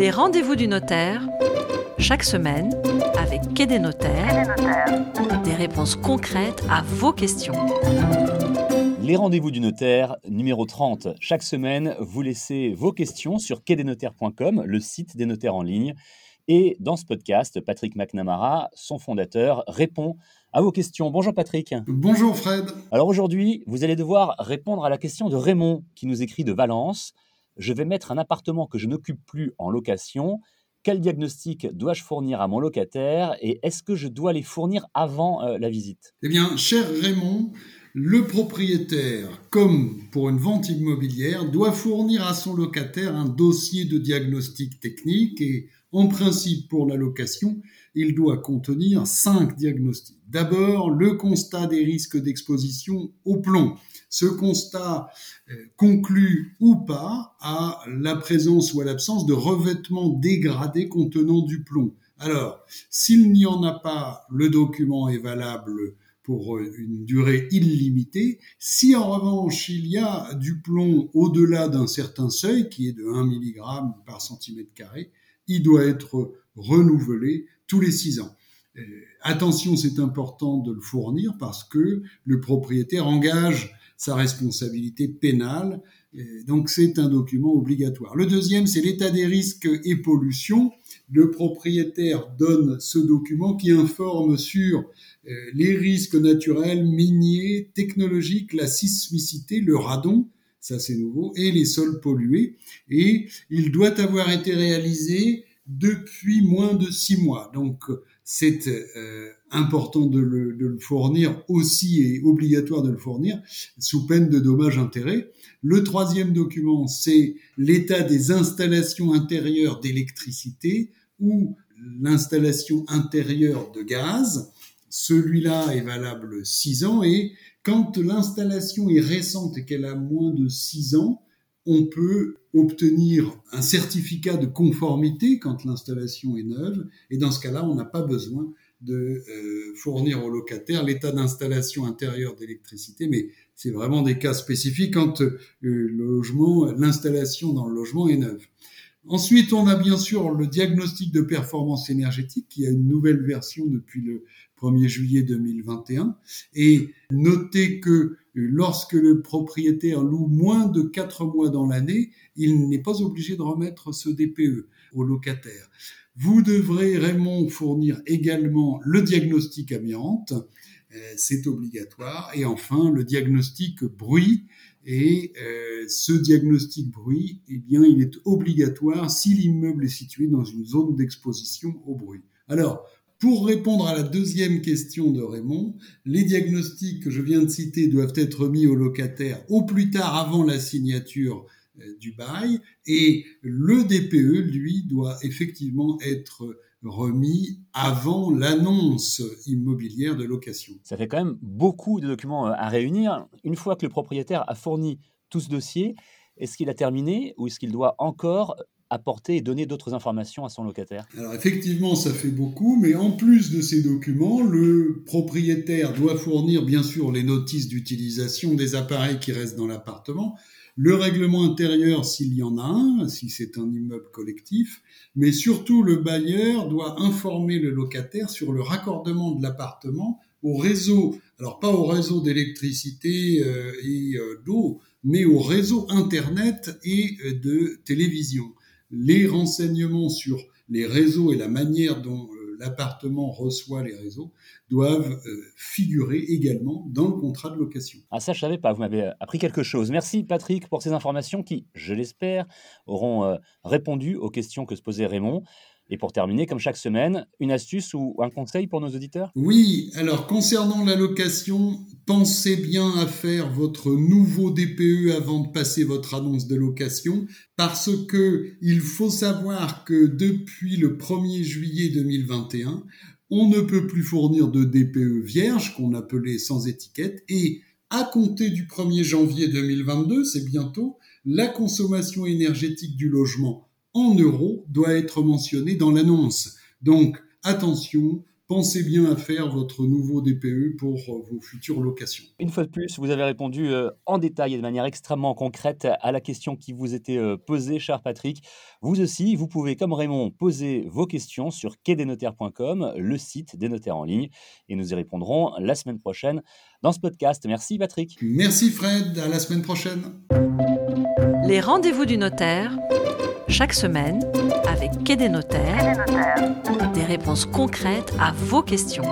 Les rendez-vous du notaire, chaque semaine, avec Quai des notaires, des réponses concrètes à vos questions. Les rendez-vous du notaire, numéro 30. Chaque semaine, vous laissez vos questions sur quai-des-notaires.com, le site des notaires en ligne. Et dans ce podcast, Patrick McNamara, son fondateur, répond à vos questions. Bonjour Patrick. Bonjour Fred. Alors aujourd'hui, vous allez devoir répondre à la question de Raymond qui nous écrit de Valence. Je vais mettre un appartement que je n'occupe plus en location. Quel diagnostic dois-je fournir à mon locataire et est-ce que je dois les fournir avant euh, la visite? Eh bien, cher Raymond, le propriétaire, comme pour une vente immobilière, doit fournir à son locataire un dossier de diagnostic technique et en principe pour la location, il doit contenir cinq diagnostics. D'abord, le constat des risques d'exposition au plomb. Ce constat euh, conclut ou pas à la présence ou à l'absence de revêtements dégradés contenant du plomb. Alors, s'il n'y en a pas, le document est valable pour euh, une durée illimitée. Si en revanche il y a du plomb au-delà d'un certain seuil, qui est de 1 mg par centimètre carré, il doit être renouvelé tous les six ans. Euh, attention, c'est important de le fournir parce que le propriétaire engage sa responsabilité pénale. Euh, donc c'est un document obligatoire. Le deuxième, c'est l'état des risques et pollution. Le propriétaire donne ce document qui informe sur les risques naturels, miniers, technologiques, la sismicité, le radon, ça c'est nouveau, et les sols pollués. Et il doit avoir été réalisé depuis moins de six mois. Donc c'est euh, important de le, fournir aussi et obligatoire de le fournir sous peine de dommages-intérêts. Le troisième document, c'est l'état des installations intérieures d'électricité ou l'installation intérieure de gaz. Celui-là est valable six ans et quand l'installation est récente et qu'elle a moins de six ans, on peut obtenir un certificat de conformité quand l'installation est neuve, et dans ce cas-là, on n'a pas besoin de euh, fournir au locataire l'état d'installation intérieure d'électricité, mais c'est vraiment des cas spécifiques quand euh, l'installation dans le logement est neuve. Ensuite, on a bien sûr le diagnostic de performance énergétique qui a une nouvelle version depuis le 1er juillet 2021. Et notez que lorsque le propriétaire loue moins de 4 mois dans l'année, il n'est pas obligé de remettre ce DPE au locataire. Vous devrez, Raymond, fournir également le diagnostic amiante, euh, c'est obligatoire, et enfin le diagnostic bruit. Et euh, ce diagnostic bruit, eh bien, il est obligatoire si l'immeuble est situé dans une zone d'exposition au bruit. Alors, pour répondre à la deuxième question de Raymond, les diagnostics que je viens de citer doivent être mis au locataire au plus tard avant la signature euh, du bail et le DPE, lui, doit effectivement être remis avant l'annonce immobilière de location. Ça fait quand même beaucoup de documents euh, à réunir. Une fois que le propriétaire a fourni tout ce dossier, est-ce qu'il a terminé ou est-ce qu'il doit encore apporter et donner d'autres informations à son locataire. Alors effectivement, ça fait beaucoup, mais en plus de ces documents, le propriétaire doit fournir bien sûr les notices d'utilisation des appareils qui restent dans l'appartement, le règlement intérieur s'il y en a un, si c'est un immeuble collectif, mais surtout le bailleur doit informer le locataire sur le raccordement de l'appartement au réseau, alors pas au réseau d'électricité euh, et euh, d'eau, mais au réseau Internet et euh, de télévision les renseignements sur les réseaux et la manière dont euh, l'appartement reçoit les réseaux doivent euh, figurer également dans le contrat de location. Ah ça je savais pas, vous m'avez euh, appris quelque chose. Merci Patrick pour ces informations qui, je l'espère, auront répondu aux questions que se posait Raymond. Et pour terminer, comme chaque semaine, une astuce ou un conseil pour nos auditeurs? Oui, alors concernant la location, pensez bien à faire votre nouveau DPE avant de passer votre annonce de location parce que il faut savoir que depuis le 1er juillet 2021, on ne peut plus fournir de DPE vierge qu'on appelait sans étiquette et à compter du 1er janvier 2022, c'est bientôt, la consommation énergétique du logement en euros doit être mentionné dans l'annonce. Donc, attention, pensez bien à faire votre nouveau DPE pour euh, vos futures locations. Une fois de plus, vous avez répondu euh, en détail et de manière extrêmement concrète à la question qui vous était euh, posée, cher Patrick. Vous aussi, vous pouvez, comme Raymond, poser vos questions sur quai-des-notaires.com, le site des notaires en ligne, et nous y répondrons la semaine prochaine dans ce podcast. Merci Patrick. Merci Fred, à la semaine prochaine. Les rendez-vous du notaire, chaque semaine, avec Quai des notaires, des réponses concrètes à vos questions.